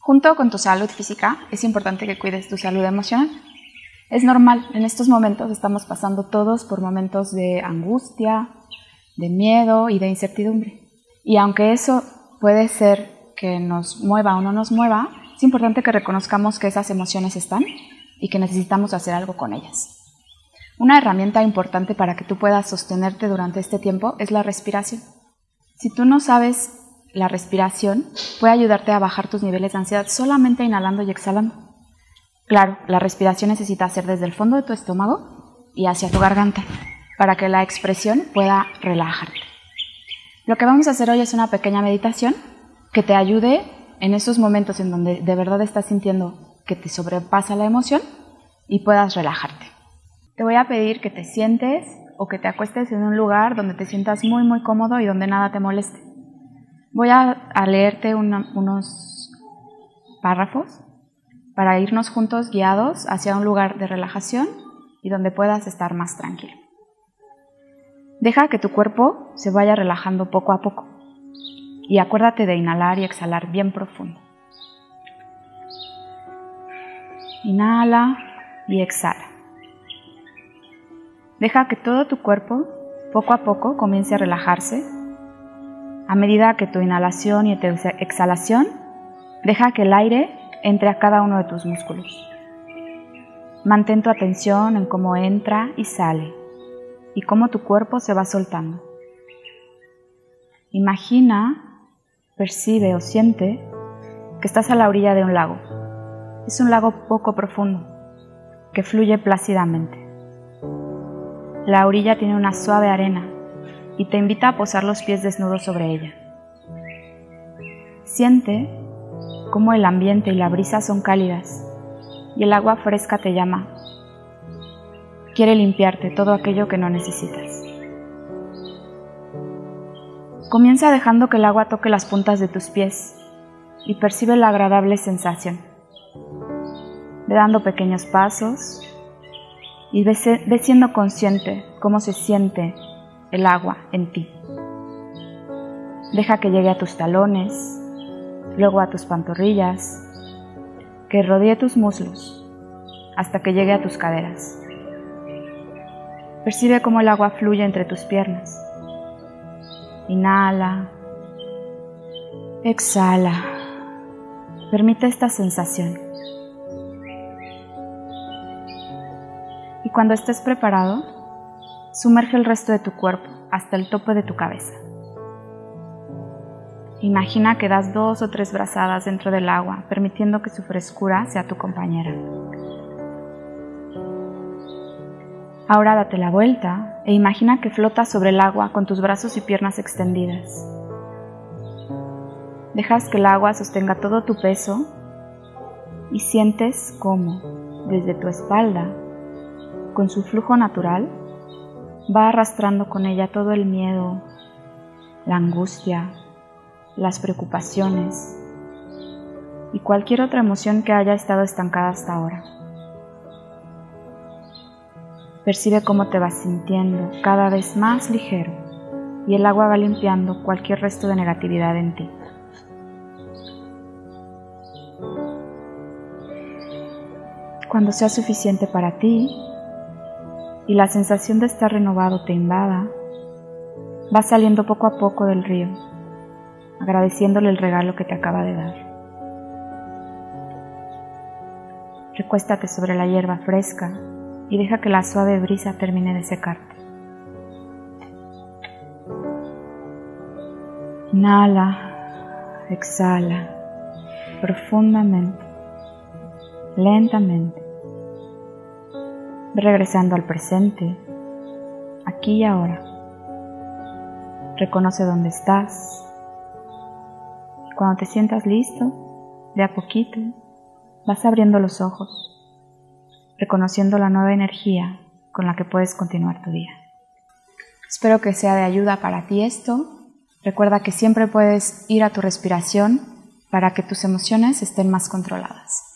Junto con tu salud física, es importante que cuides tu salud emocional. Es normal, en estos momentos estamos pasando todos por momentos de angustia, de miedo y de incertidumbre. Y aunque eso puede ser que nos mueva o no nos mueva, es importante que reconozcamos que esas emociones están y que necesitamos hacer algo con ellas. Una herramienta importante para que tú puedas sostenerte durante este tiempo es la respiración. Si tú no sabes la respiración, puede ayudarte a bajar tus niveles de ansiedad solamente inhalando y exhalando. Claro, la respiración necesita ser desde el fondo de tu estómago y hacia tu garganta para que la expresión pueda relajarte. Lo que vamos a hacer hoy es una pequeña meditación que te ayude en esos momentos en donde de verdad estás sintiendo que te sobrepasa la emoción y puedas relajarte. Te voy a pedir que te sientes o que te acuestes en un lugar donde te sientas muy muy cómodo y donde nada te moleste. Voy a, leerte unos párrafos para irnos juntos guiados hacia un lugar de relajación y donde puedas estar más tranquilo. Deja que tu cuerpo se vaya relajando poco a poco y acuérdate de inhalar y exhalar bien profundo. Inhala y exhala. Deja que todo tu cuerpo poco a poco comience a relajarse. A medida que tu inhalación y tu exhalación, deja que el aire entre a cada uno de tus músculos. Mantén tu atención en cómo entra y sale y cómo tu cuerpo se va soltando. Imagina, percibe o siente que estás a la orilla de un lago. Es un lago poco profundo que fluye plácidamente. La orilla tiene una suave arena y te invita a posar los pies desnudos sobre ella. Siente cómo el ambiente y la brisa son cálidas y el agua fresca te llama. Quiere limpiarte todo aquello que no necesitas. Comienza dejando que el agua toque las puntas de tus pies y percibe la agradable sensación. Ve dando pequeños pasos y ve, siendo consciente cómo se siente el agua en ti. Deja que llegue a tus talones, luego a tus pantorrillas, que rodee tus muslos hasta que llegue a tus caderas. Percibe cómo el agua fluye entre tus piernas. Inhala. Exhala. Permite esta sensación. y cuando estés preparado, sumerge el resto de tu cuerpo hasta el tope de tu cabeza. Imagina que das dos o tres brazadas dentro del agua, permitiendo que su frescura sea tu compañera. Ahora date la vuelta e imagina que flotas sobre el agua con tus brazos y piernas extendidas. Dejas que el agua sostenga todo tu peso y sientes cómo, desde tu espalda, con su flujo natural, va arrastrando con ella todo el miedo, la angustia, las preocupaciones y cualquier otra emoción que haya estado estancada hasta ahora. Percibe cómo te vas sintiendo cada vez más ligero y el agua va limpiando cualquier resto de negatividad en ti. Cuando sea suficiente para ti, y la sensación de estar renovado te invada, vas saliendo poco a poco del río, agradeciéndole el regalo que te acaba de dar. Recuéstate sobre la hierba fresca y deja que la suave brisa termine de secarte. Inhala, exhala profundamente, lentamente regresando al presente, aquí y ahora. Reconoce dónde estás. Cuando te sientas listo, de a poquito, vas abriendo los ojos, reconociendo la nueva energía con la que puedes continuar tu día. Espero que sea de ayuda para ti esto. Recuerda que siempre puedes ir a tu respiración para que tus emociones estén más controladas.